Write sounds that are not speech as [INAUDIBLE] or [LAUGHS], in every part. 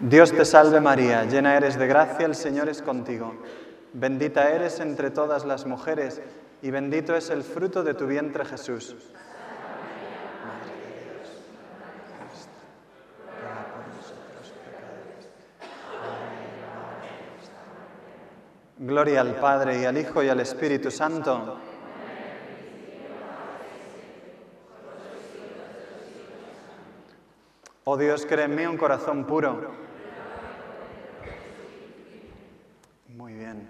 Dios te salve María, llena eres de gracia, el Señor es contigo. Bendita eres entre todas las mujeres y bendito es el fruto de tu vientre Jesús. Gloria al Padre y al Hijo y al Espíritu Santo. Oh Dios, crea en mí un corazón puro. Muy bien.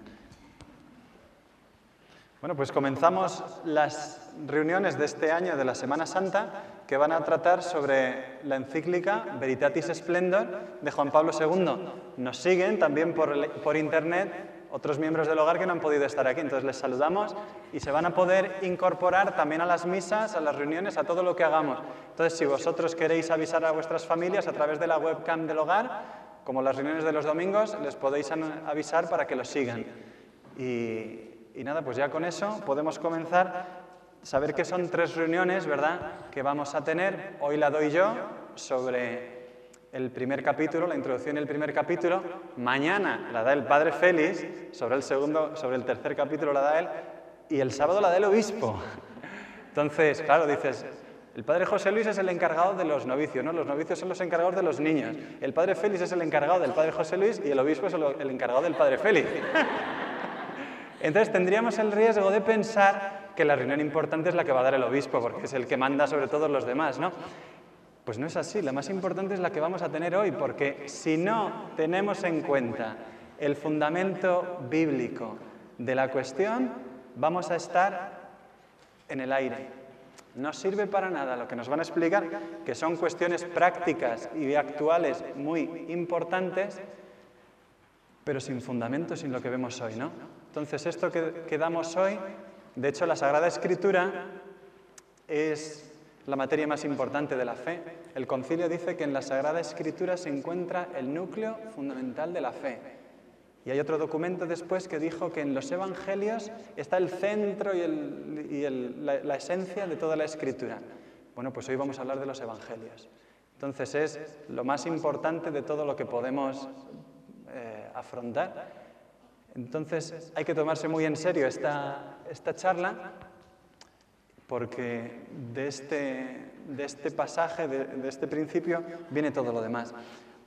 Bueno, pues comenzamos las reuniones de este año de la Semana Santa que van a tratar sobre la encíclica Veritatis Splendor de Juan Pablo II. Nos siguen también por, por internet otros miembros del hogar que no han podido estar aquí. Entonces les saludamos y se van a poder incorporar también a las misas, a las reuniones, a todo lo que hagamos. Entonces, si vosotros queréis avisar a vuestras familias a través de la webcam del hogar, como las reuniones de los domingos, les podéis avisar para que los sigan. Y, y nada, pues ya con eso podemos comenzar. Saber que son tres reuniones, ¿verdad?, que vamos a tener. Hoy la doy yo sobre el primer capítulo, la introducción del primer capítulo. Mañana la da el padre Félix, sobre el, segundo, sobre el tercer capítulo la da él, y el sábado la da el obispo. Entonces, claro, dices, el padre José Luis es el encargado de los novicios, ¿no? Los novicios son los encargados de los niños. El padre Félix es el encargado del padre José Luis y el obispo es el encargado del padre Félix. Entonces tendríamos el riesgo de pensar que la reunión importante es la que va a dar el obispo, porque es el que manda sobre todos los demás, ¿no? Pues no es así, la más importante es la que vamos a tener hoy, porque si no tenemos en cuenta el fundamento bíblico de la cuestión, vamos a estar en el aire. No sirve para nada lo que nos van a explicar, que son cuestiones prácticas y actuales muy importantes, pero sin fundamento, sin lo que vemos hoy, ¿no? Entonces, esto que, damos hoy, de hecho, la Sagrada Escritura es la materia más importante de la fe. El concilio dice que en la Sagrada Escritura se encuentra el núcleo fundamental de la fe. Y hay otro documento después que dijo que en los evangelios está el centro y, la, esencia de toda la escritura. Bueno, pues hoy vamos a hablar de los evangelios. Entonces es lo más importante de todo lo que podemos eh, afrontar. Entonces hay que tomarse muy en serio esta, esta charla porque de este, de este pasaje, de, este principio, viene todo lo demás.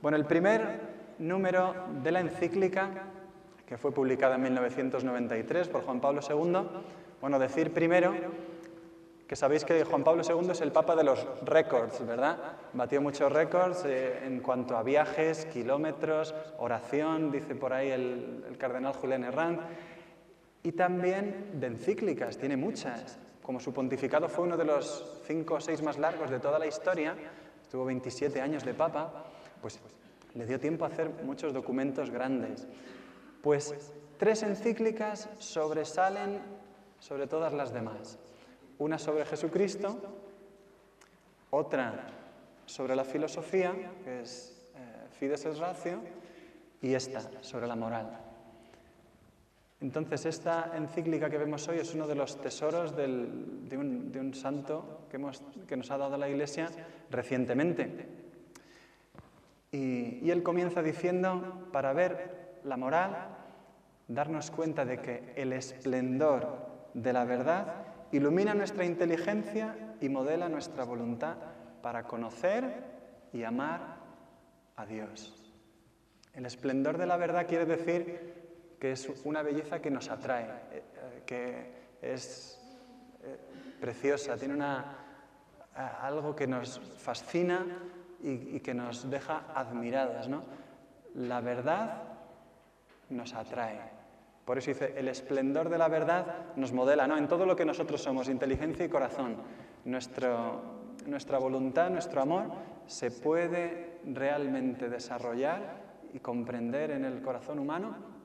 Bueno, el primer número de la encíclica, que fue publicada en 1993 por Juan Pablo II, bueno, decir primero que sabéis que Juan Pablo II es el papa de los récords, ¿verdad? Batió muchos récords eh, en cuanto a viajes, kilómetros, oración, dice por ahí el, el cardenal Julián Herrán, y también de encíclicas, tiene muchas como su pontificado fue uno de los cinco o seis más largos de toda la historia, estuvo 27 años de papa, pues le dio tiempo a hacer muchos documentos grandes. Pues tres encíclicas sobresalen sobre todas las demás. Una sobre Jesucristo, otra sobre la filosofía, que es eh, Fides et Ratio, y esta sobre la moral. Entonces, esta encíclica que vemos hoy es uno de los tesoros de, un, santo que, nos ha dado la Iglesia recientemente. Y, él comienza diciendo, para ver la moral, darnos cuenta de que el esplendor de la verdad ilumina nuestra inteligencia y modela nuestra voluntad para conocer y amar a Dios. El esplendor de la verdad quiere decir que es una belleza que nos atrae, eh, eh, que es eh, preciosa, tiene una, algo que nos fascina y, que nos deja admiradas. ¿no? La verdad nos atrae. Por eso dice, el esplendor de la verdad nos modela, ¿no? En todo lo que nosotros somos, inteligencia y corazón. Nuestro, nuestra voluntad, nuestro amor, se puede realmente desarrollar y comprender en el corazón humano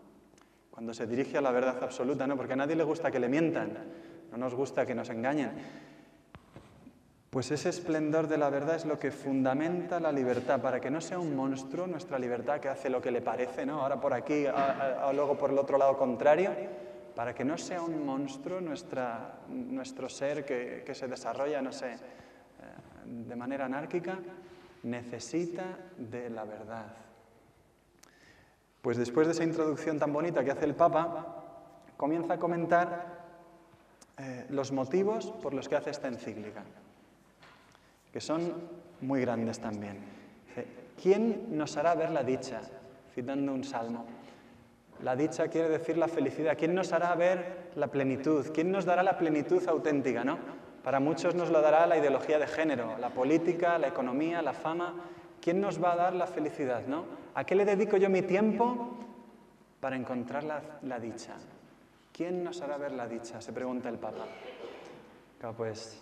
cuando se dirige a la verdad absoluta, ¿no? Porque a nadie le gusta que le mientan, no nos gusta que nos engañen. Pues ese esplendor de la verdad es lo que fundamenta la libertad, para que no sea un monstruo nuestra libertad que hace lo que le parece, ¿no? Ahora por aquí, o luego por el otro lado contrario, para que no sea un monstruo nuestra, nuestro ser que, que se desarrolla, no sé, eh, de manera anárquica. necesita de la verdad. Pues después de esa introducción tan bonita que hace el Papa, comienza a comentar eh, los motivos por los que hace esta encíclica, que son muy grandes también. ¿Quién nos hará ver la dicha? Citando un salmo. La dicha quiere decir la felicidad. ¿Quién nos hará ver la plenitud? ¿Quién nos dará la plenitud auténtica? ¿no? Para muchos nos lo dará la ideología de género, la política, la economía, la fama. ¿Quién nos va a dar la felicidad? ¿no? ¿A qué le dedico yo mi tiempo para encontrar la, la dicha? ¿Quién nos hará ver la dicha? Se pregunta el Papa. Claro, pues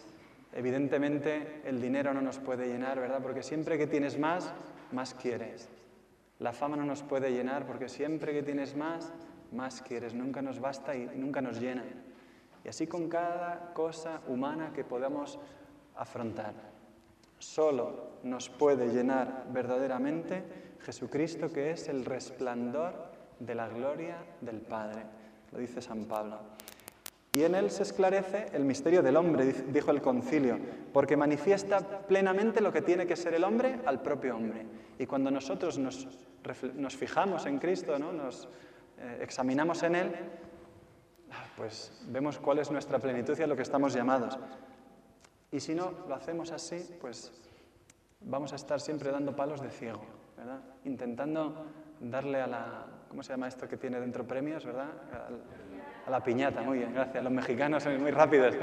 evidentemente el dinero no nos puede llenar, ¿verdad? Porque siempre que tienes más, más quieres. La fama no nos puede llenar porque siempre que tienes más, más quieres. Nunca nos basta y nunca nos llena. Y así con cada cosa humana que podamos afrontar. Solo nos puede llenar verdaderamente Jesucristo, que es el resplandor de la gloria del Padre. Lo dice San Pablo. Y en él se esclarece el misterio del hombre, dijo el concilio, porque manifiesta plenamente lo que tiene que ser el hombre al propio hombre. Y cuando nosotros nos, fijamos en Cristo, ¿no? nos eh, examinamos en Él, pues vemos cuál es nuestra plenitud y a lo que estamos llamados. Y si no lo hacemos así, pues vamos a estar siempre dando palos de ciego, ¿verdad? Intentando darle a la... ¿Cómo se llama esto que tiene dentro premios, verdad? A la piñata, muy bien, gracias. Los mexicanos son muy rápidos.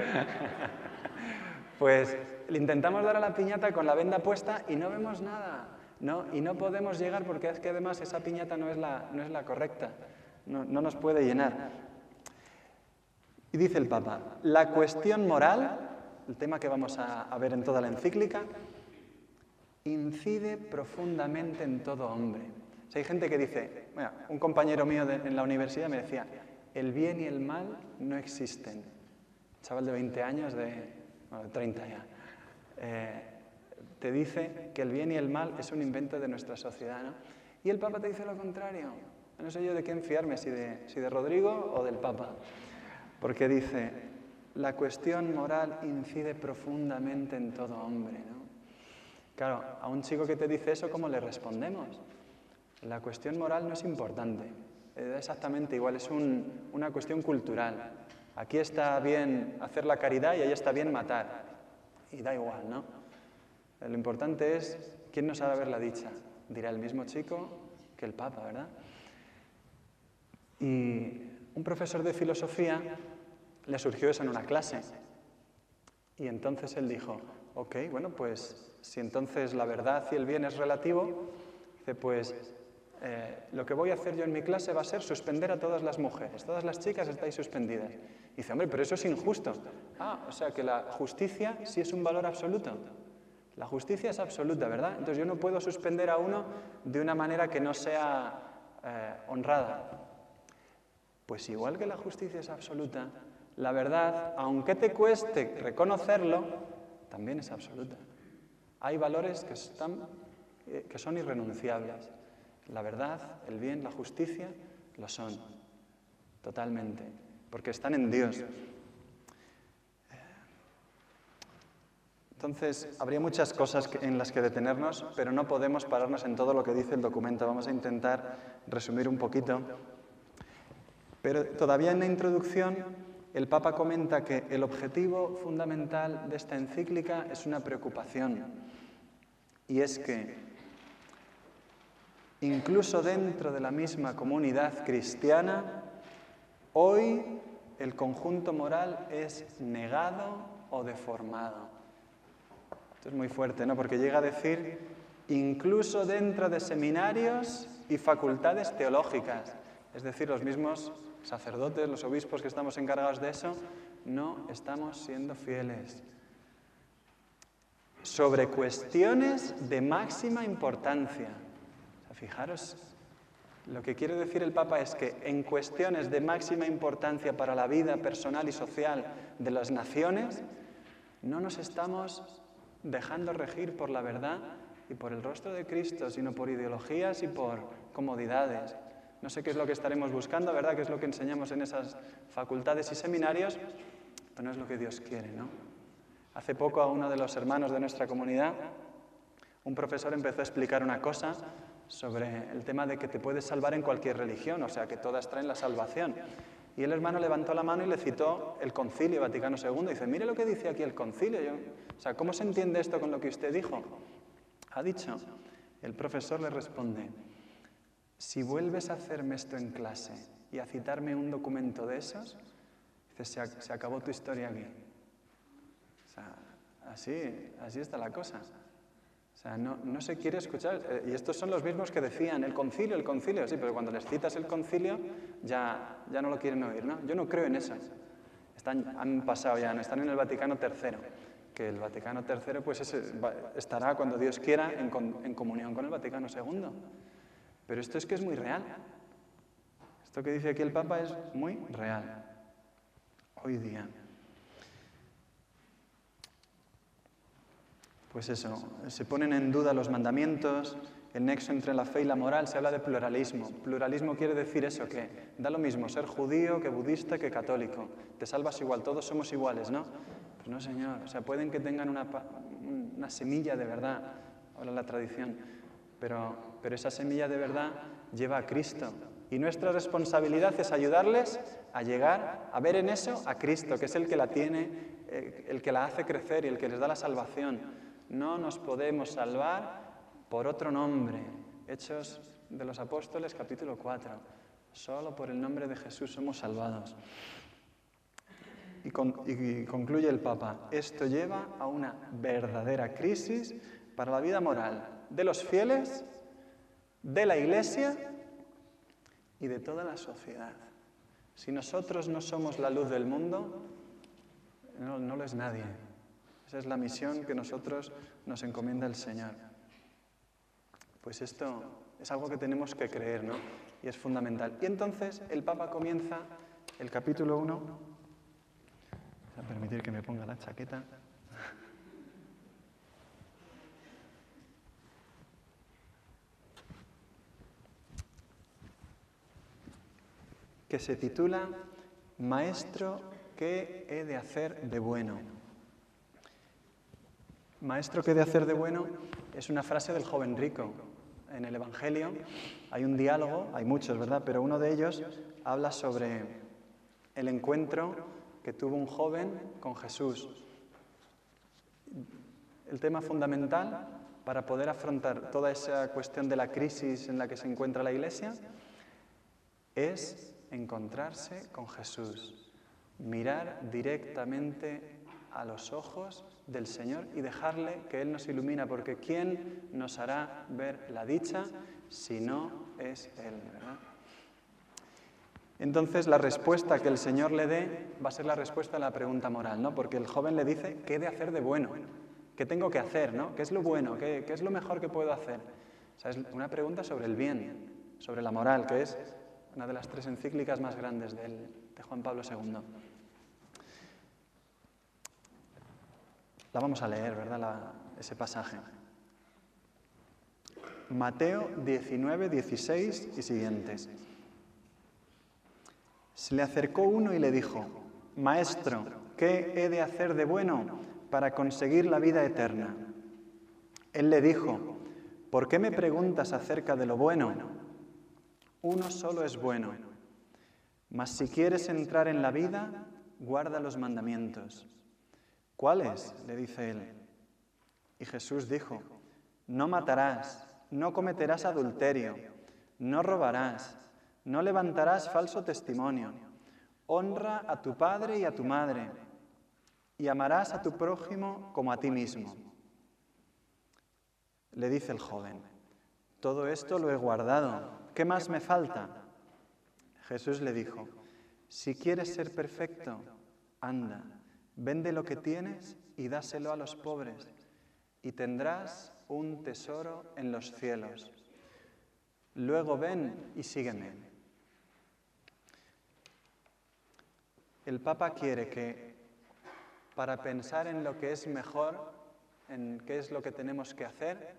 [LAUGHS] pues le intentamos dar a la piñata con la venda puesta y no vemos nada. ¿no? Y no podemos llegar porque es que además esa piñata no es la, no es la correcta. No, no nos puede llenar. Y dice el Papa, la cuestión moral, el tema que vamos a, a ver en toda la encíclica, incide profundamente en todo hombre. O hay gente que dice, un compañero mío en la universidad me decía, el bien y el mal no existen. chaval de 20 años, de, bueno, de 30 ya, eh, te dice que el bien y el mal es un invento de nuestra sociedad. ¿no? Y el Papa te dice lo contrario. No sé yo de quién fiarme, si de, si de Rodrigo o del Papa. Porque dice, la cuestión moral incide profundamente en todo hombre. ¿no? Claro, a un chico que te dice eso, ¿cómo le respondemos? La cuestión moral no es importante exactamente igual, es una cuestión cultural. Aquí está bien hacer la caridad y ahí está bien matar. Y da igual, ¿no? Lo importante es quién nos hará ver la dicha. Dirá el mismo chico que el Papa, ¿verdad? Y un profesor de filosofía le surgió eso en una clase. Y entonces él dijo, ok, bueno, pues si entonces la verdad y el bien es relativo, dice, pues eh, lo que voy a hacer yo en mi clase va a ser suspender a todas las mujeres. Todas las chicas estáis suspendidas. Y dice, hombre, pero eso es injusto. Ah, o sea que la justicia sí es un valor absoluto. La justicia es absoluta, ¿verdad? Entonces yo no puedo suspender a uno de una manera que no sea eh, honrada. Pues igual que la justicia es absoluta, la verdad, aunque te cueste reconocerlo, también es absoluta. Hay valores que, están, eh, que son irrenunciables. La verdad, el bien, la justicia, lo son, totalmente, porque están en Dios. Entonces, habría muchas cosas en las que detenernos, pero no podemos pararnos en todo lo que dice el documento. Vamos a intentar resumir un poquito. Pero todavía en la introducción, el Papa comenta que el objetivo fundamental de esta encíclica es una preocupación, y es que Incluso dentro de la misma comunidad cristiana, hoy el conjunto moral es negado o deformado. Esto es muy fuerte, ¿no? Porque llega a decir, incluso dentro de seminarios y facultades teológicas, es decir, los mismos sacerdotes, los obispos que estamos encargados de eso, no estamos siendo fieles. Sobre cuestiones de máxima importancia. Fijaros, lo que quiere decir el Papa es que en cuestiones de máxima importancia para la vida personal y social de las naciones, no nos estamos dejando regir por la verdad y por el rostro de Cristo, sino por ideologías y por comodidades. No sé qué es lo que estaremos buscando, ¿verdad? ¿Qué es lo que enseñamos en esas facultades y seminarios? Pero no es lo que Dios quiere, ¿no? Hace poco a uno de los hermanos de nuestra comunidad un profesor empezó a explicar una cosa sobre el tema de que te puedes salvar en cualquier religión, o sea, que todas traen la salvación. Y el hermano levantó la mano y le citó el concilio Vaticano II. dice, mire lo que dice aquí el concilio. o sea, ¿cómo se entiende esto con lo que usted dijo? Ha dicho, el profesor le responde, si vuelves a hacerme esto en clase y a citarme un documento de esos, dice, se, acabó tu historia aquí. O sea, así, así está la cosa. O sea, no, no se quiere escuchar. Eh, y estos son los mismos que decían el concilio, el concilio, sí, pero cuando les citas el concilio ya, ya no lo quieren oír, ¿no? Yo no creo en eso. Están, han pasado ya, no están en el Vaticano III, que el Vaticano III pues estará cuando Dios quiera en, en comunión con el Vaticano II. Pero esto es que es muy real. Esto que dice aquí el Papa es muy real. Hoy día. Pues eso, se ponen en duda los mandamientos, el nexo entre la fe y la moral, se habla de pluralismo. Pluralismo quiere decir eso, que da lo mismo ser judío que budista que católico. Te salvas igual, todos somos iguales, ¿no? Pues no, señor. O sea, pueden que tengan una, una semilla de verdad, ahora la tradición, pero, pero esa semilla de verdad lleva a Cristo. Y nuestra responsabilidad es ayudarles a llegar a ver en eso a Cristo, que es el que la tiene, eh, el que la hace crecer y el que les da la salvación. No nos podemos salvar por otro nombre. Hechos de los Apóstoles, capítulo 4. Solo por el nombre de Jesús somos salvados. Y, concluye el Papa, esto lleva a una verdadera crisis para la vida moral de los fieles, de la Iglesia y de toda la sociedad. Si nosotros no somos la luz del mundo, no, lo es nadie. Esa es la misión que nosotros nos encomienda el Señor. Pues esto es algo que tenemos que creer, ¿no? Y es fundamental. Y entonces el Papa comienza el capítulo 1. Voy a permitir que me ponga la chaqueta. Que se titula Maestro, ¿qué he de hacer de bueno? Maestro, ¿qué de hacer de bueno? Es una frase del joven rico. En el Evangelio hay un diálogo, hay muchos, ¿verdad? Pero uno de ellos habla sobre el encuentro que tuvo un joven con Jesús. El tema fundamental para poder afrontar toda esa cuestión de la crisis en la que se encuentra la Iglesia es encontrarse con Jesús, mirar directamente a los ojos del Señor y dejarle que Él nos ilumina, porque ¿quién nos hará ver la dicha si no es Él? Entonces la respuesta que el Señor le dé va a ser la respuesta a la pregunta moral, ¿no? Porque el joven le dice, ¿qué he de hacer de bueno? ¿Qué tengo que hacer? ¿no? ¿Qué es lo bueno? ¿Qué, es lo mejor que puedo hacer? O es una pregunta sobre el bien, sobre la moral, que es una de las tres encíclicas más grandes de, Juan Pablo II. La vamos a leer, ¿verdad? ese pasaje. Mateo 19, 16 y siguientes. Se le acercó uno y le dijo, Maestro, ¿qué he de hacer de bueno para conseguir la vida eterna? Él le dijo, ¿por qué me preguntas acerca de lo bueno? Uno solo es bueno, mas si quieres entrar en la vida, guarda los mandamientos. ¿Cuáles? le dice él. Y Jesús dijo, no matarás, no cometerás adulterio, no robarás, no levantarás falso testimonio, honra a tu padre y a tu madre, y amarás a tu prójimo como a ti mismo. Le dice el joven, todo esto lo he guardado, ¿qué más me falta? Jesús le dijo, si quieres ser perfecto, anda Vende lo que tienes y dáselo a los pobres, y tendrás un tesoro en los cielos. Luego ven y sígueme. El Papa quiere que para pensar en lo que es mejor, en qué es lo que tenemos que hacer,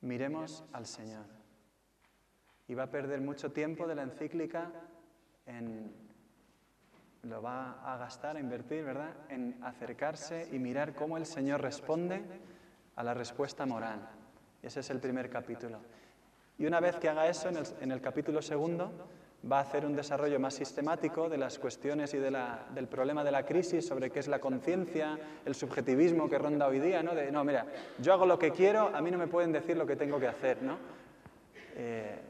miremos al Señor. Y va a perder mucho tiempo de la encíclica en lo va a gastar, a invertir, ¿verdad?, en acercarse y mirar cómo el Señor responde a la respuesta moral. Ese es el primer capítulo. Y una vez que haga eso, en el, capítulo segundo, va a hacer un desarrollo más sistemático de las cuestiones y del problema de la crisis, sobre qué es la conciencia, el subjetivismo que ronda hoy día, ¿no? De, no, mira, yo hago lo que quiero, a mí no me pueden decir lo que tengo que hacer, ¿no? Eh,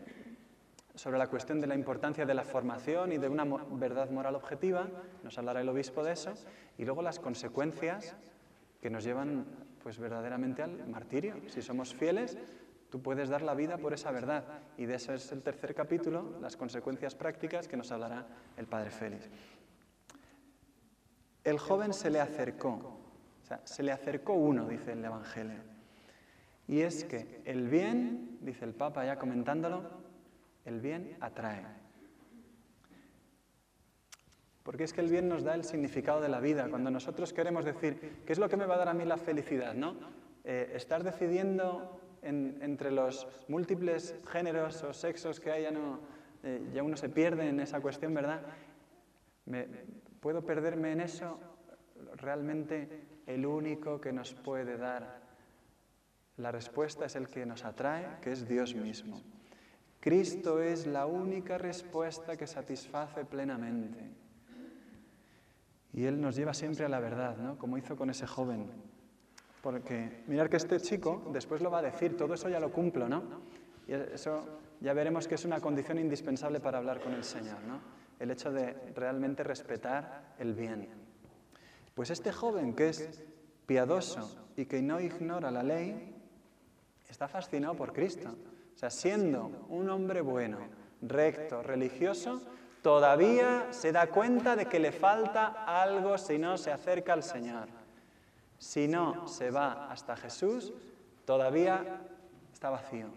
sobre la cuestión de la importancia de la formación y de una verdad moral objetiva, nos hablará el obispo de eso, y luego las consecuencias que nos llevan pues verdaderamente al martirio. Si somos fieles, tú puedes dar la vida por esa verdad. Y de eso es el tercer capítulo, las consecuencias prácticas que nos hablará el padre Félix. El joven se le acercó, o sea, se le acercó uno, dice el Evangelio. Y es que el bien, dice el Papa ya comentándolo, el bien atrae. Porque es que el bien nos da el significado de la vida. Cuando nosotros queremos decir, ¿qué es lo que me va a dar a mí la felicidad? ¿no? Eh, estar decidiendo entre los múltiples géneros o sexos que hay, ya, no, eh, ya uno se pierde en esa cuestión, ¿verdad? ¿Puedo perderme en eso? Realmente el único que nos puede dar la respuesta es el que nos atrae, que es Dios mismo. Cristo es la única respuesta que satisface plenamente. Y Él nos lleva siempre a la verdad, ¿no? Como hizo con ese joven. Porque mirar que este chico después lo va a decir, todo eso ya lo cumplo, ¿no? Y eso ya veremos que es una condición indispensable para hablar con el Señor, ¿no? El hecho de realmente respetar el bien. Pues este joven que es piadoso y que no ignora la ley, está fascinado por Cristo. Sea, siendo un hombre bueno, recto, religioso, todavía se da cuenta de que le falta algo si no se acerca al Señor. Si no se va hasta Jesús, todavía está vacío.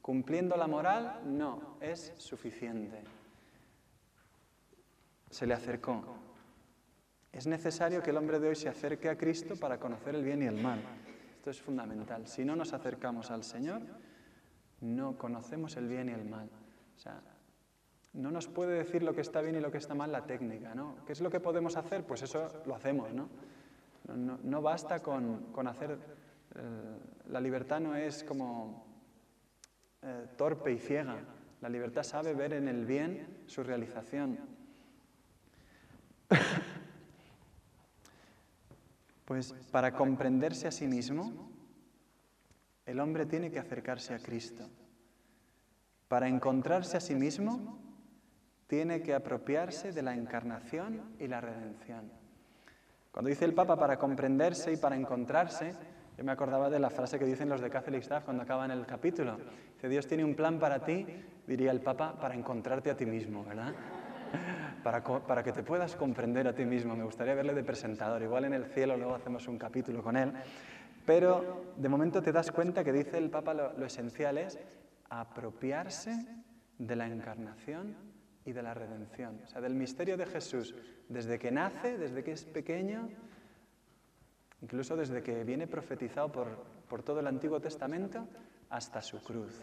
Cumpliendo la moral no es suficiente. Se le acercó. Es necesario que el hombre de hoy se acerque a Cristo para conocer el bien y el mal. Esto es fundamental. Si no nos acercamos al Señor, no conocemos el bien y el mal. O sea, no nos puede decir lo que está bien y lo que está mal la técnica, ¿no? ¿Qué es lo que podemos hacer? Pues eso lo hacemos, ¿no? No, basta con, hacer... Eh, la libertad no es como eh, torpe y ciega. La libertad sabe ver en el bien su realización. [LAUGHS] pues para comprenderse a sí mismo, el hombre tiene que acercarse a Cristo. Para encontrarse a sí mismo, tiene que apropiarse de la encarnación y la redención. Cuando dice el Papa para comprenderse y para encontrarse, yo me acordaba de la frase que dicen los de Catholic Staff cuando acaban el capítulo. Dice, Dios tiene un plan para ti, diría el Papa, para encontrarte a ti mismo, ¿verdad? [LAUGHS] Para, para, que te puedas comprender a ti mismo. Me gustaría verle de presentador. Igual en el cielo luego hacemos un capítulo con él. Pero de momento te das cuenta que dice el Papa lo, esencial es apropiarse de la encarnación y de la redención, o sea, del misterio de Jesús, desde que nace, desde que es pequeño, incluso desde que viene profetizado por, por todo el Antiguo Testamento hasta su cruz.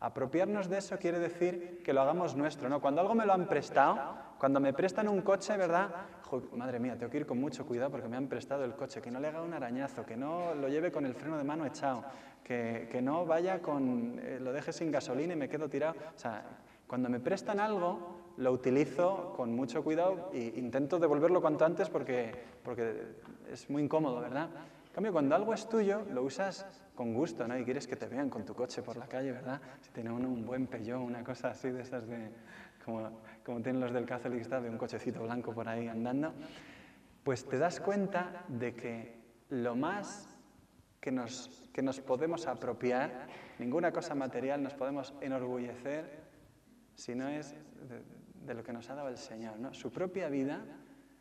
Apropiarnos de eso quiere decir que lo hagamos nuestro, ¿no? Cuando algo me lo han prestado, cuando me prestan un coche, ¿verdad? madre mía, tengo que ir con mucho cuidado porque me han prestado el coche, que no le haga un arañazo, que no lo lleve con el freno de mano echado, que, que no vaya con, eh, lo deje sin gasolina y me quedo tirado. O sea, cuando me prestan algo, lo utilizo con mucho cuidado e intento devolverlo cuanto antes porque, porque es muy incómodo, ¿verdad? En cambio, cuando algo es tuyo, lo usas con gusto, ¿no? Y quieres que te vean con tu coche por la calle, ¿verdad? Si tiene uno un buen Peugeot, una cosa así de esas de... Como, como tienen los del Catholic de un cochecito blanco por ahí andando, pues te das cuenta de que lo más que nos, que nos podemos apropiar, ninguna cosa material nos podemos enorgullecer si no es de, lo que nos ha dado el Señor. ¿no? Su propia vida,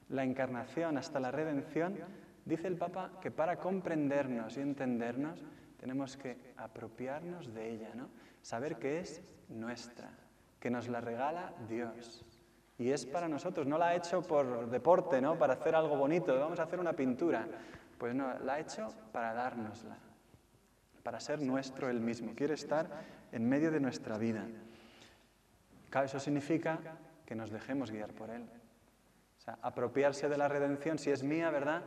la encarnación hasta la redención, dice el Papa que para comprendernos y entendernos tenemos que apropiarnos de ella, ¿no? saber que es nuestra, que nos la regala Dios. Y es para nosotros, no la ha hecho por deporte, ¿no? para hacer algo bonito, vamos a hacer una pintura. Pues no, la ha hecho para dárnosla, para ser nuestro Él mismo. Quiere estar en medio de nuestra vida. Eso significa que nos dejemos guiar por Él. O sea, apropiarse de la redención, si es mía, ¿verdad?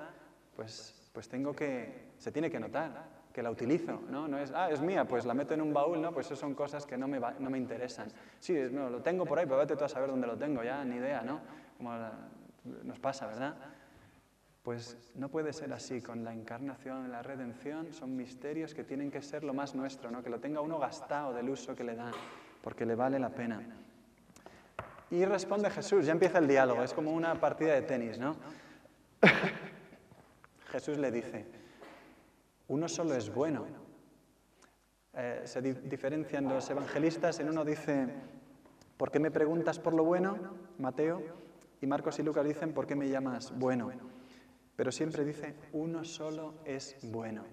Pues, pues tengo que, se tiene que notar. Que la utilizo, ¿no? No es, ah, es mía, pues la meto en un baúl, ¿no? Pues eso son cosas que no me, no me interesan. Sí, no, lo tengo por ahí, pero vete tú a saber dónde lo tengo, ya, ni idea, ¿no? Como nos pasa, ¿verdad? Pues no puede ser así, con la encarnación, la redención, son misterios que tienen que ser lo más nuestro, ¿no? Que lo tenga uno gastado del uso que le da, porque le vale la pena. Y responde Jesús, ya empieza el diálogo, es como una partida de tenis, ¿no? [LAUGHS] Jesús le dice, uno solo es bueno. Eh, se diferencian los evangelistas, en uno dice, ¿por qué me preguntas por lo bueno? Mateo, y Marcos y Lucas dicen, ¿por qué me llamas bueno? Pero siempre dice, uno solo es bueno.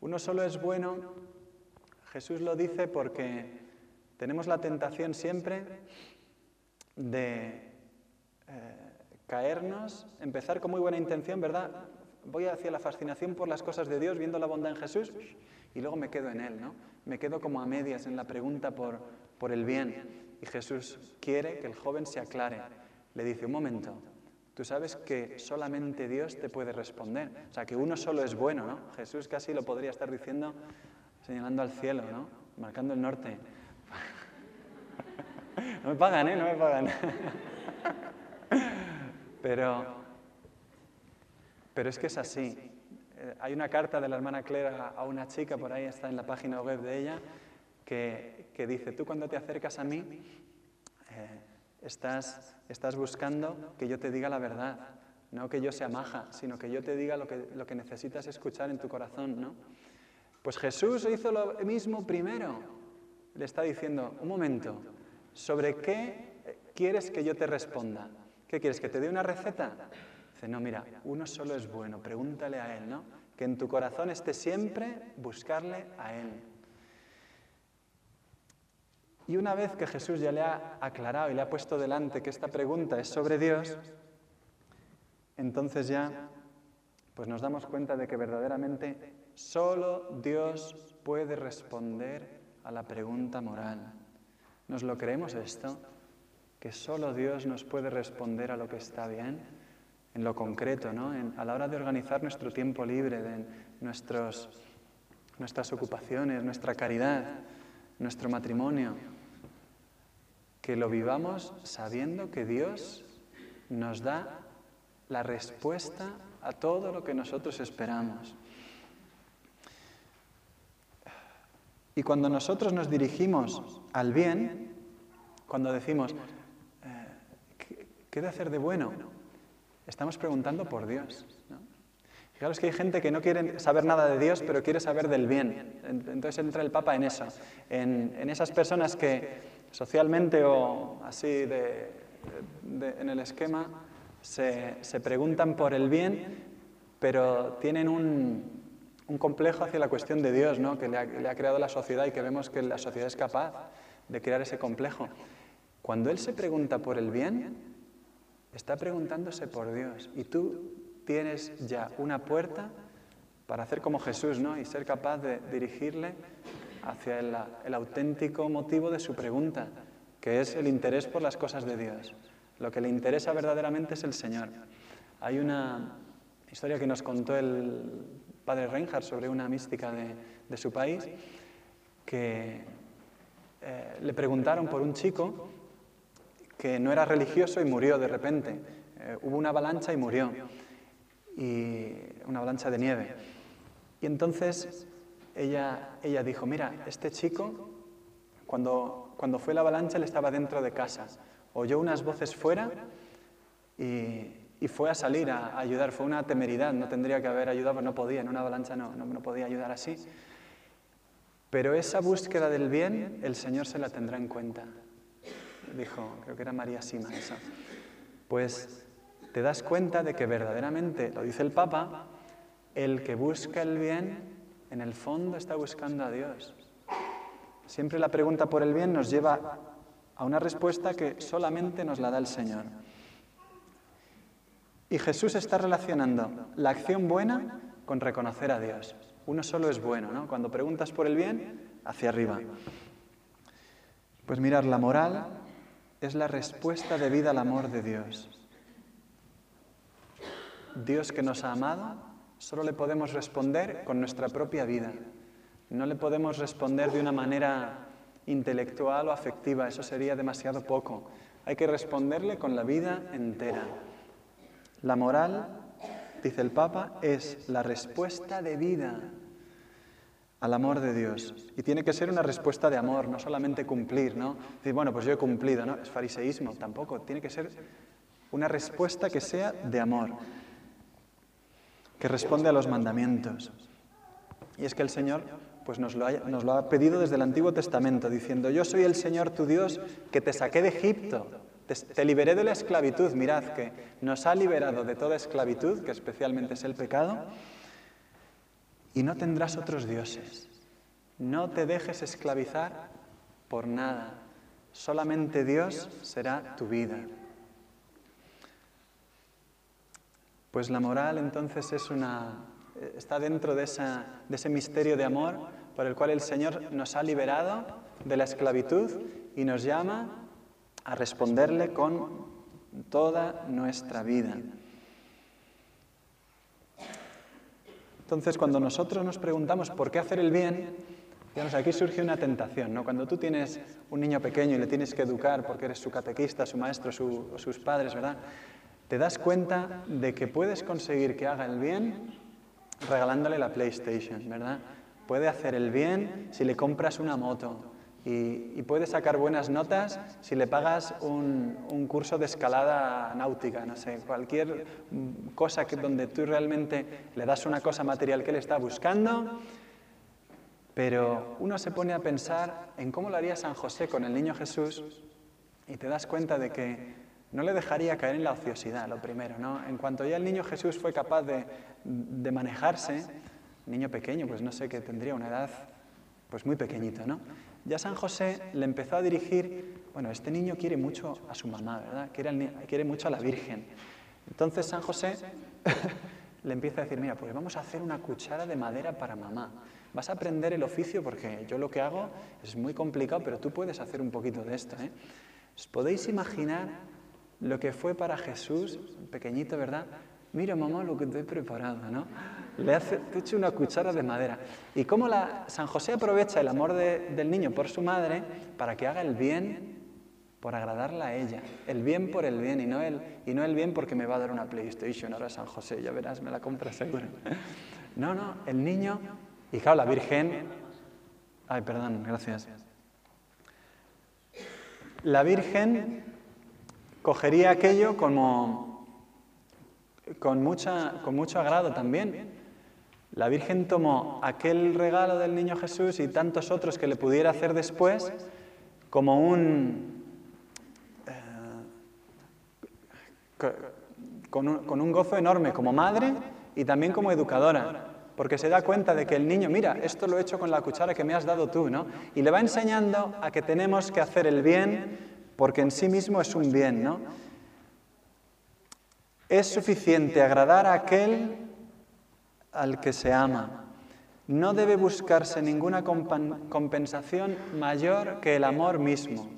Uno solo es bueno, Jesús lo dice porque tenemos la tentación siempre de eh, caernos, empezar con muy buena intención, ¿verdad? Voy hacia la fascinación por las cosas de Dios, viendo la bondad en Jesús, y luego me quedo en Él, ¿no? Me quedo como a medias en la pregunta por, por el bien. Y Jesús quiere que el joven se aclare. Le dice, un momento, tú sabes que solamente Dios te puede responder. O sea, que uno solo es bueno, ¿no? Jesús casi lo podría estar diciendo señalando al cielo, ¿no? Marcando el norte. [LAUGHS] no me pagan, ¿eh? No me pagan. [LAUGHS] Pero pero es que es así. Eh, hay una carta de la hermana Clara a una chica, por ahí está en la página web de ella, que, dice, tú cuando te acercas a mí, eh, estás, estás buscando que yo te diga la verdad, no que yo sea maja, sino que yo te diga lo que, lo que necesitas escuchar en tu corazón, ¿no? Pues Jesús hizo lo mismo primero. Le está diciendo, un momento, ¿sobre qué quieres que yo te responda? ¿Qué quieres? ¿Que te dé una receta? Dice, no, mira, uno solo es bueno, pregúntale a Él, ¿no? Que en tu corazón esté siempre buscarle a Él. Y una vez que Jesús ya le ha aclarado y le ha puesto delante que esta pregunta es sobre Dios, entonces ya pues nos damos cuenta de que verdaderamente solo Dios puede responder a la pregunta moral. ¿Nos lo creemos esto? Que solo Dios nos puede responder a lo que está bien en lo concreto, ¿no? a la hora de organizar nuestro tiempo libre, nuestros, nuestras ocupaciones, nuestra caridad, nuestro matrimonio, que lo vivamos sabiendo que Dios nos da la respuesta a todo lo que nosotros esperamos. Y cuando nosotros nos dirigimos al bien, cuando decimos, eh, ¿qué de hacer de bueno? Estamos preguntando por Dios. ¿no? Fijaros que hay gente que no quiere saber nada de Dios, pero quiere saber del bien. Entonces entra el Papa en eso, en, esas personas que socialmente o así en el esquema se, preguntan por el bien, pero tienen un, complejo hacia la cuestión de Dios, ¿no? que le ha, creado la sociedad y que vemos que la sociedad es capaz de crear ese complejo. Cuando Él se pregunta por el bien, Está preguntándose por Dios y tú tienes ya una puerta para hacer como Jesús, ¿no? Y ser capaz de dirigirle hacia el, auténtico motivo de su pregunta, que es el interés por las cosas de Dios. Lo que le interesa verdaderamente es el Señor. Hay una historia que nos contó el padre Reinhardt sobre una mística de, su país, que eh, le preguntaron por un chico que no era religioso y murió de repente. Eh, hubo una avalancha y murió, y una avalancha de nieve. Y entonces ella, ella dijo, mira, este chico, cuando, cuando fue la avalancha, él estaba dentro de casa. Oyó unas voces fuera y, fue a salir a, ayudar. Fue una temeridad, no tendría que haber ayudado, no podía, en una avalancha no, no, no podía ayudar así. Pero esa búsqueda del bien, el Señor se la tendrá en cuenta dijo, creo que era María Sima esa, pues te das cuenta de que verdaderamente, lo dice el Papa, el que busca el bien, en el fondo está buscando a Dios. Siempre la pregunta por el bien nos lleva a una respuesta que solamente nos la da el Señor. Y Jesús está relacionando la acción buena con reconocer a Dios. Uno solo es bueno, ¿no? Cuando preguntas por el bien, hacia arriba. Pues mirar, la moral es la respuesta debida al amor de Dios. Dios que nos ha amado solo le podemos responder con nuestra propia vida. No le podemos responder de una manera intelectual o afectiva, eso sería demasiado poco. Hay que responderle con la vida entera. La moral, dice el Papa, es la respuesta de vida al amor de Dios. Y tiene que ser una respuesta de amor, no solamente cumplir, ¿no? Decir, bueno, pues yo he cumplido, ¿no? Es fariseísmo, tampoco. Tiene que ser una respuesta que sea de amor, que responde a los mandamientos. Y es que el Señor pues nos lo, ha, nos lo ha pedido desde el Antiguo Testamento, diciendo, yo soy el Señor tu Dios que te saqué de Egipto, te, te liberé de la esclavitud. Mirad que nos ha liberado de toda esclavitud, que especialmente es el pecado, y no tendrás otros dioses. No te dejes esclavizar por nada. Solamente Dios será tu vida. Pues la moral entonces es una, está dentro de, de ese misterio de amor por el cual el Señor nos ha liberado de la esclavitud y nos llama a responderle con toda nuestra vida. Entonces, cuando nosotros nos preguntamos por qué hacer el bien, digamos, aquí surge una tentación, ¿no? Cuando tú tienes un niño pequeño y le tienes que educar porque eres su catequista, su maestro, su, sus padres, ¿verdad? Te das cuenta de que puedes conseguir que haga el bien regalándole la PlayStation, ¿verdad? Puede hacer el bien si le compras una moto, y, puede sacar buenas notas si le pagas un, curso de escalada náutica, no sé, cualquier cosa que, donde tú realmente le das una cosa material que él está buscando, pero uno se pone a pensar en cómo lo haría San José con el niño Jesús y te das cuenta de que no le dejaría caer en la ociosidad, lo primero, ¿no? En cuanto ya el niño Jesús fue capaz de, de manejarse, niño pequeño, pues no sé, que tendría una edad pues muy pequeñito, ¿no? Ya San José le empezó a dirigir, bueno, este niño quiere mucho a su mamá, ¿verdad? Quiere, quiere mucho a la Virgen. Entonces San José [LAUGHS] le empieza a decir, mira, pues vamos a hacer una cuchara de madera para mamá. Vas a aprender el oficio porque yo lo que hago es muy complicado, pero tú puedes hacer un poquito de esto. ¿eh? ¿Os podéis imaginar lo que fue para Jesús, pequeñito, ¿verdad? Mira, mamá, lo que te he preparado, ¿no? Le hace, una cuchara de madera. Y cómo la, San José aprovecha el amor del niño por su madre para que haga el bien por agradarla a ella. El bien por el bien y no el, y no el bien porque me va a dar una PlayStation ahora San José, ya verás, me la compra seguro. No, no, el niño, y claro, la Virgen... Ay, perdón, gracias. La Virgen cogería aquello como con, mucha, con mucho agrado también. La Virgen tomó aquel regalo del niño Jesús y tantos otros que le pudiera hacer después como un, eh, con, un, con un gozo enorme como madre y también como educadora porque se da cuenta de que el niño, mira, esto lo he hecho con la cuchara que me has dado tú, ¿no? Y le va enseñando a que tenemos que hacer el bien porque en sí mismo es un bien, ¿no? Es suficiente agradar a aquel al que se ama. No debe buscarse ninguna compensación mayor que el amor mismo.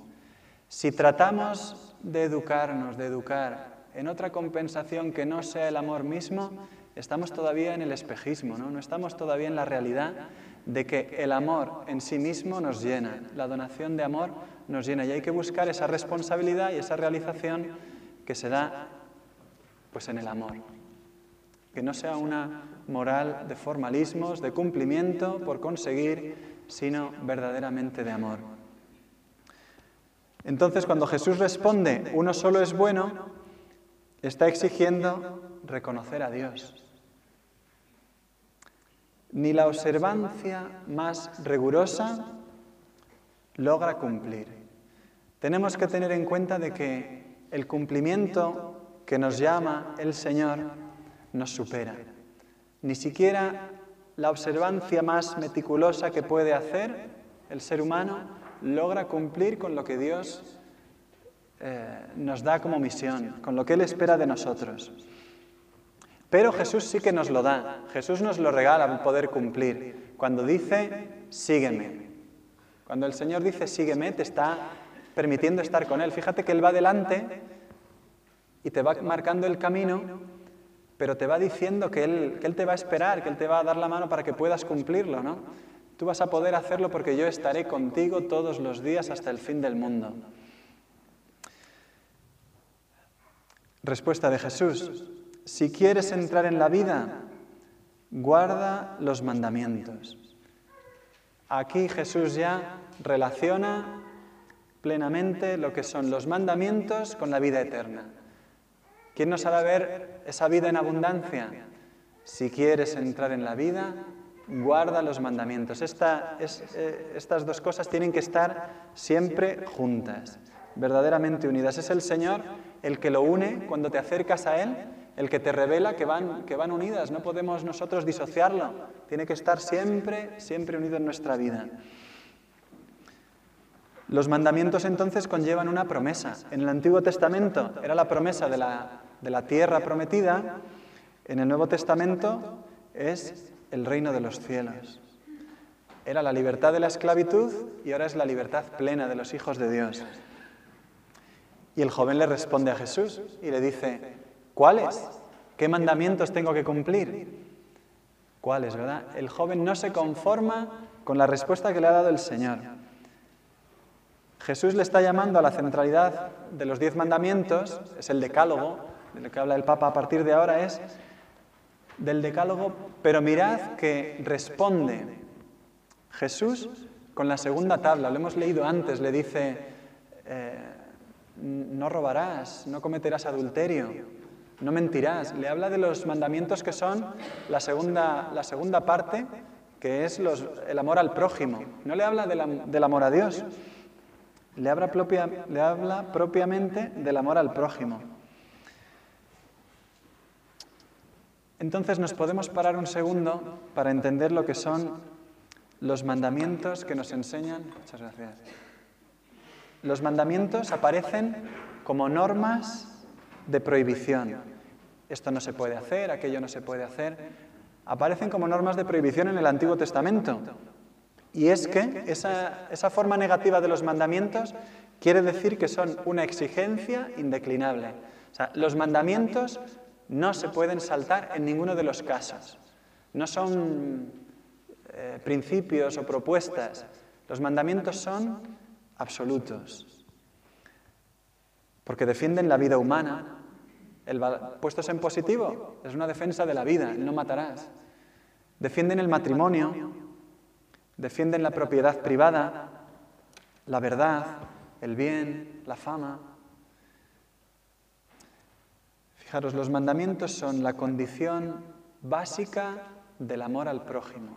Si tratamos de educarnos, de educar en otra compensación que no sea el amor mismo, estamos todavía en el espejismo, ¿no? no estamos todavía en la realidad de que el amor en sí mismo nos llena, la donación de amor nos llena y hay que buscar esa responsabilidad y esa realización que se da pues en el amor. Que no sea una moral de formalismos, de cumplimiento por conseguir, sino verdaderamente de amor. Entonces, cuando Jesús responde, uno solo es bueno, está exigiendo reconocer a Dios. Ni la observancia más rigurosa logra cumplir. Tenemos que tener en cuenta de que el cumplimiento que nos llama el Señor nos supera. Ni siquiera la observancia más meticulosa que puede hacer el ser humano logra cumplir con lo que Dios eh, nos da como misión, con lo que Él espera de nosotros. Pero Jesús sí que nos lo da, Jesús nos lo regala poder cumplir. Cuando dice, sígueme. Cuando el Señor dice, sígueme, te está permitiendo estar con Él. Fíjate que Él va adelante y te va marcando el camino pero te va diciendo que él, que él te va a esperar, que Él te va a dar la mano para que puedas cumplirlo, ¿no? Tú vas a poder hacerlo porque yo estaré contigo todos los días hasta el fin del mundo. Respuesta de Jesús. Si quieres entrar en la vida, guarda los mandamientos. Aquí Jesús ya relaciona plenamente lo que son los mandamientos con la vida eterna. ¿Quién nos hará ver esa vida en abundancia? Si quieres entrar en la vida, guarda los mandamientos. Eh, estas dos cosas tienen que estar siempre juntas, verdaderamente unidas. Es el Señor el que lo une cuando te acercas a Él, el que te revela que van, que van unidas. No podemos nosotros disociarlo. Tiene que estar siempre, siempre unido en nuestra vida. Los mandamientos entonces conllevan una promesa. En el Antiguo Testamento era la promesa de la, de la tierra prometida. En el Nuevo Testamento es el reino de los cielos. Era la libertad de la esclavitud y ahora es la libertad plena de los hijos de Dios. Y el joven le responde a Jesús y le dice, ¿cuáles? ¿Qué mandamientos tengo que cumplir? ¿Cuáles, verdad? El joven no se conforma con la respuesta que le ha dado el Señor. Jesús le está llamando a la centralidad de los diez mandamientos, es el decálogo, de lo que habla el Papa a partir de ahora, es del Decálogo, pero mirad que responde Jesús con la segunda tabla. Lo hemos leído antes, le dice, eh, no robarás, no cometerás adulterio, no mentirás. Le habla de los mandamientos que son la segunda, la segunda parte, que es el amor al prójimo. No le habla del amor a Dios, le habla, le habla propiamente del amor al prójimo. Entonces nos podemos parar un segundo para entender lo que son los mandamientos que nos enseñan. Muchas gracias. Los mandamientos aparecen como normas de prohibición. Esto no se puede hacer, aquello no se puede hacer. Aparecen como normas de prohibición en el Antiguo Testamento. Y es que esa, forma negativa de los mandamientos quiere decir que son una exigencia indeclinable. O sea, los mandamientos no se pueden saltar en ninguno de los casos. No son eh, principios o propuestas. Los mandamientos son absolutos. Porque defienden la vida humana. El, puestos en positivo, es una defensa de la vida, no matarás. Defienden el matrimonio, defienden la propiedad privada, la verdad, el bien, la fama. Fijaros, los mandamientos son la condición básica del amor al prójimo.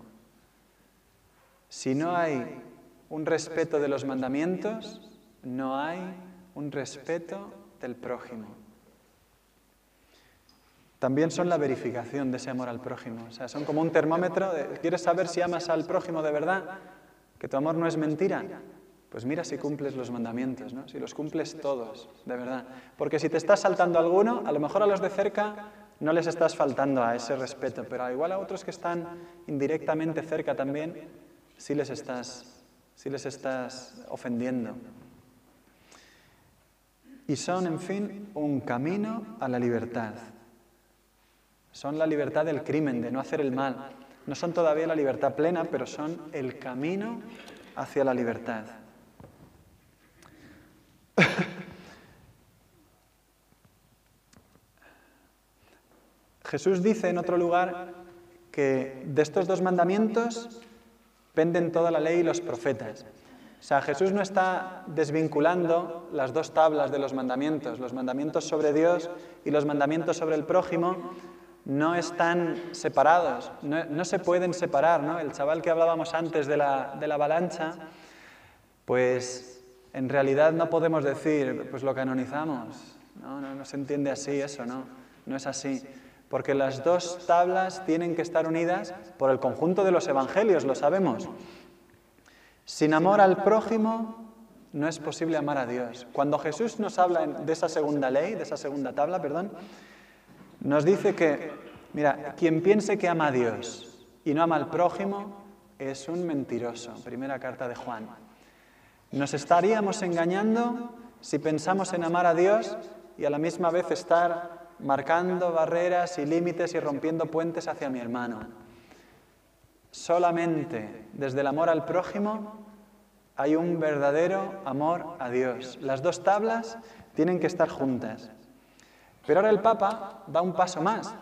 Si no hay un respeto de los mandamientos, no hay un respeto del prójimo. También son la verificación de ese amor al prójimo. O sea, son como un termómetro. ¿Quieres saber si amas al prójimo de verdad? Que tu amor no es mentira. Pues mira si cumples los mandamientos, ¿no? si los cumples todos, de verdad. Porque si te estás saltando alguno, a lo mejor a los de cerca no les estás faltando a ese respeto, pero igual a otros que están indirectamente cerca también, sí les estás, sí les estás ofendiendo. Y son, en fin, un camino a la libertad. Son la libertad del crimen, de no hacer el mal. No son todavía la libertad plena, pero son el camino hacia la libertad. Jesús dice en otro lugar que de estos dos mandamientos penden toda la ley y los profetas. O sea, Jesús no está desvinculando las dos tablas de los mandamientos, los mandamientos sobre Dios y los mandamientos sobre el prójimo, no están separados, no, se pueden separar. ¿no? El chaval que hablábamos antes de la, de la avalancha, pues en realidad no podemos decir, pues lo canonizamos. No, no, se entiende así eso, no, no es así. Porque las dos tablas tienen que estar unidas por el conjunto de los evangelios, lo sabemos. Sin amor al prójimo no es posible amar a Dios. Cuando Jesús nos habla de esa segunda ley, de esa segunda tabla, perdón, nos dice que, mira, quien piense que ama a Dios y no ama al prójimo es un mentiroso. Primera carta de Juan. Nos estaríamos engañando si pensamos en amar a Dios y a la misma vez estar marcando barreras y límites y rompiendo puentes hacia mi hermano. Solamente desde el amor al prójimo hay un verdadero amor a Dios. Las dos tablas tienen que estar juntas. Pero ahora el Papa da un paso más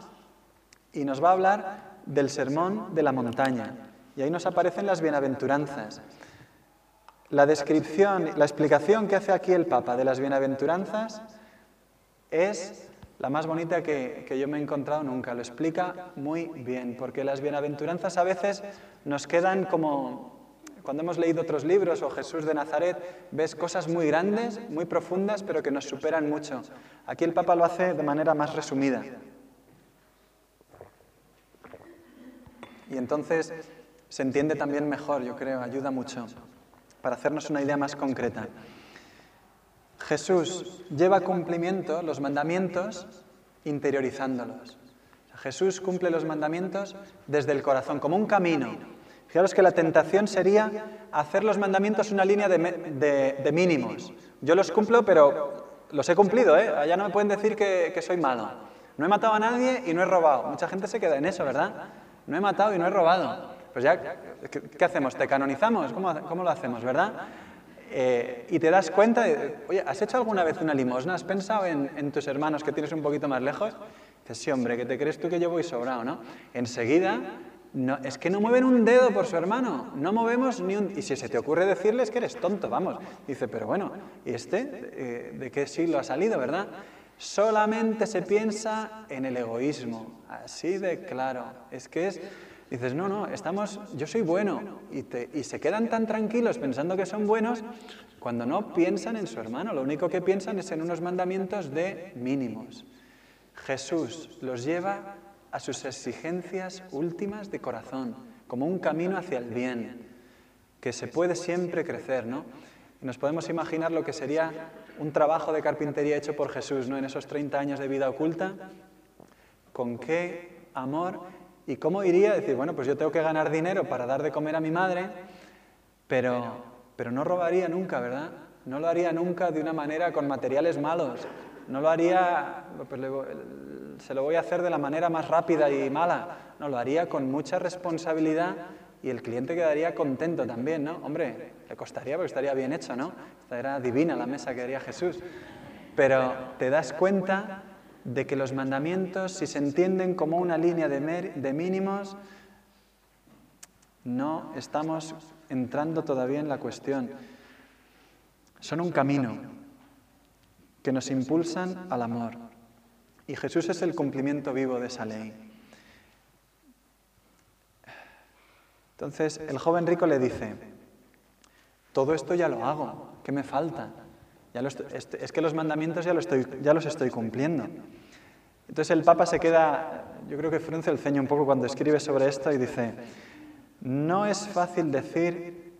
y nos va a hablar del sermón de la montaña. Y ahí nos aparecen las bienaventuranzas. La descripción, la explicación que hace aquí el Papa de las bienaventuranzas es la más bonita que, que, yo me he encontrado nunca. Lo explica muy bien, porque las bienaventuranzas a veces nos quedan como cuando hemos leído otros libros o Jesús de Nazaret, ves cosas muy grandes, muy profundas, pero que nos superan mucho. Aquí el Papa lo hace de manera más resumida. Y entonces se entiende también mejor, yo creo, ayuda mucho para hacernos una idea más concreta. Jesús lleva a cumplimiento los mandamientos interiorizándolos. Jesús cumple los mandamientos desde el corazón, como un camino Fijaros que la tentación sería hacer los mandamientos una línea de, mínimos. Yo los cumplo, pero los he cumplido, ¿eh? Allá no me pueden decir que, soy malo. No he matado a nadie y no he robado. Mucha gente se queda en eso, ¿verdad? No he matado y no he robado. Pues ya, ¿qué, hacemos? ¿Te canonizamos? ¿Cómo, lo hacemos, verdad? Eh, y te das cuenta de, oye, ¿has hecho alguna vez una limosna? ¿Has pensado en, tus hermanos que tienes un poquito más lejos? Dices, sí, hombre, que te crees tú que yo voy sobrado, ¿no? Enseguida no, es que no mueven un dedo por su hermano, no movemos ni un... Y si se te ocurre decirles que eres tonto, vamos. Dice, pero bueno, ¿y este eh, de qué siglo ha salido, verdad? Solamente se piensa en el egoísmo, así de claro. Es que es... Dices, no, no, estamos, yo soy bueno. Y, y se quedan tan tranquilos pensando que son buenos cuando no piensan en su hermano. Lo único que piensan es en unos mandamientos de mínimos. Jesús los lleva a sus exigencias últimas de corazón, como un camino hacia el bien, que se puede siempre crecer, ¿no? Y nos podemos imaginar lo que sería un trabajo de carpintería hecho por Jesús, ¿no? En esos 30 años de vida oculta, con qué amor y cómo iría decir, bueno, pues yo tengo que ganar dinero para dar de comer a mi madre, pero, pero no robaría nunca, ¿verdad? No lo haría nunca de una manera con materiales malos, no lo haría, pues se lo voy a hacer de la manera más rápida y mala. No, lo haría con mucha responsabilidad y el cliente quedaría contento también, ¿no? Hombre, le costaría porque estaría bien hecho, ¿no? Esta era divina la mesa que haría Jesús. Pero te das cuenta de que los mandamientos, si se entienden como una línea de, mínimos, no estamos entrando todavía en la cuestión. Son un camino que nos impulsan al amor. Y Jesús es el cumplimiento vivo de esa ley. Entonces el joven rico le dice, todo esto ya lo hago, ¿qué me falta? Ya es que los mandamientos ya, estoy, ya los estoy cumpliendo. Entonces el Papa se queda, yo creo que frunce el ceño un poco cuando escribe sobre esto y dice, no es fácil decir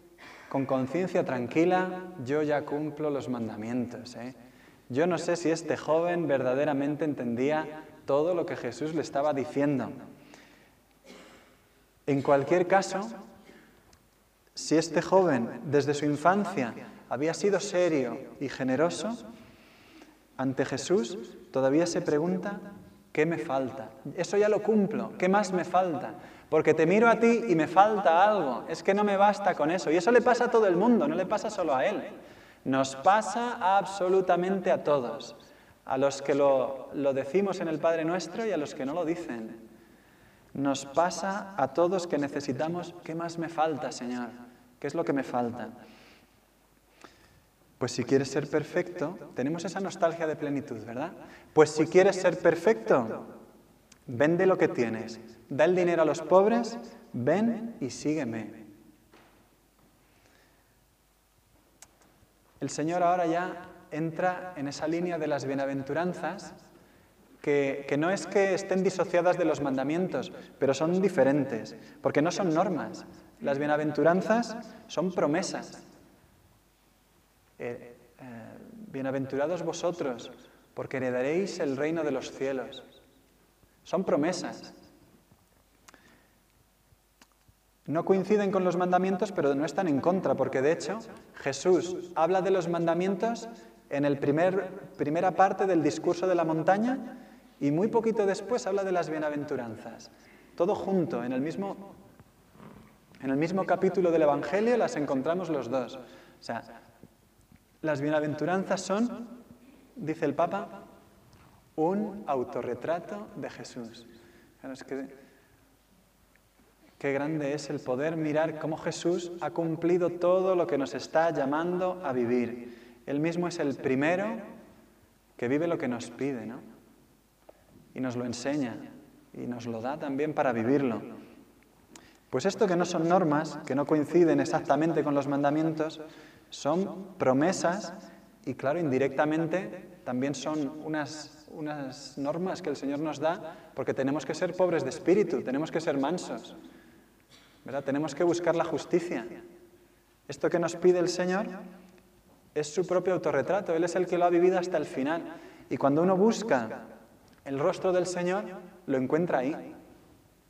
con conciencia tranquila, yo ya cumplo los mandamientos. ¿eh? Yo no sé si este joven verdaderamente entendía todo lo que Jesús le estaba diciendo. En cualquier caso, si este joven desde su infancia había sido serio y generoso, ante Jesús todavía se pregunta, ¿qué me falta? Eso ya lo cumplo, ¿qué más me falta? Porque te miro a ti y me falta algo, es que no me basta con eso. Y eso le pasa a todo el mundo, no le pasa solo a él. Nos pasa absolutamente a todos, a los que lo, decimos en el Padre Nuestro y a los que no lo dicen. Nos pasa a todos que necesitamos, ¿qué más me falta, Señor? ¿Qué es lo que me falta? Pues si quieres ser perfecto, tenemos esa nostalgia de plenitud, ¿verdad? Pues si quieres ser perfecto, vende lo que tienes, da el dinero a los pobres, ven y sígueme. El Señor ahora ya entra en esa línea de las bienaventuranzas, que, no es que estén disociadas de los mandamientos, pero son diferentes, porque no son normas. Las bienaventuranzas son promesas. Eh, eh, bienaventurados vosotros, porque heredaréis el reino de los cielos. Son promesas. No coinciden con los mandamientos, pero no están en contra, porque de hecho Jesús habla de los mandamientos en la primer, primera parte del discurso de la montaña Y muy poquito después habla de las bienaventuranzas. Todo junto, en el mismo, en el mismo capítulo del Evangelio las encontramos los dos. O sea, las bienaventuranzas son, dice el Papa, un autorretrato de Jesús. qué grande es el poder mirar cómo Jesús ha cumplido todo lo que nos está llamando a vivir. Él mismo es el primero que vive lo que nos pide, ¿no? Y nos lo enseña y nos lo da también para vivirlo. Pues esto que no son normas, que no coinciden exactamente con los mandamientos, son promesas y claro, indirectamente también son unas, unas normas que el Señor nos da porque tenemos que ser pobres de espíritu, tenemos que ser mansos, ¿verdad? Tenemos que buscar la justicia. Esto que nos pide el Señor es su propio autorretrato, Él es el que lo ha vivido hasta el final. Y cuando uno busca el rostro del Señor, lo encuentra ahí.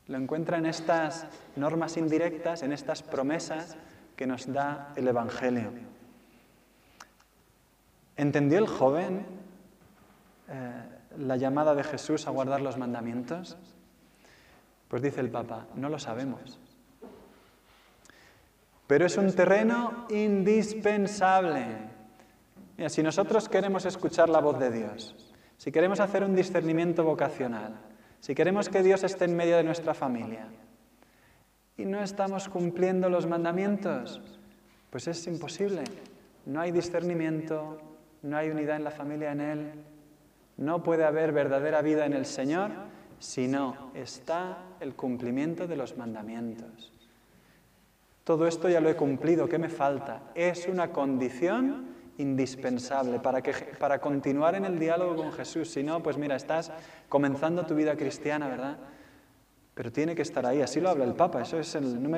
Lo encuentra en estas normas indirectas, en estas promesas que nos da el Evangelio. ¿Entendió el joven eh, la llamada de Jesús a guardar los mandamientos? Pues dice el Papa, no lo sabemos. Pero es un terreno indispensable. si nosotros queremos escuchar la voz de Dios, si queremos hacer un discernimiento vocacional, si queremos que Dios esté en medio de nuestra familia y no estamos cumpliendo los mandamientos, pues es imposible. No hay discernimiento, no hay unidad en la familia en Él, no puede haber verdadera vida en el Señor si no está el cumplimiento de los mandamientos. Todo esto ya lo he cumplido, ¿qué me falta? Es una condición indispensable para, que, para continuar en el diálogo con Jesús. Si no, pues mira, estás comenzando tu vida cristiana, ¿verdad? Pero tiene que estar ahí, así lo habla el Papa, eso es el número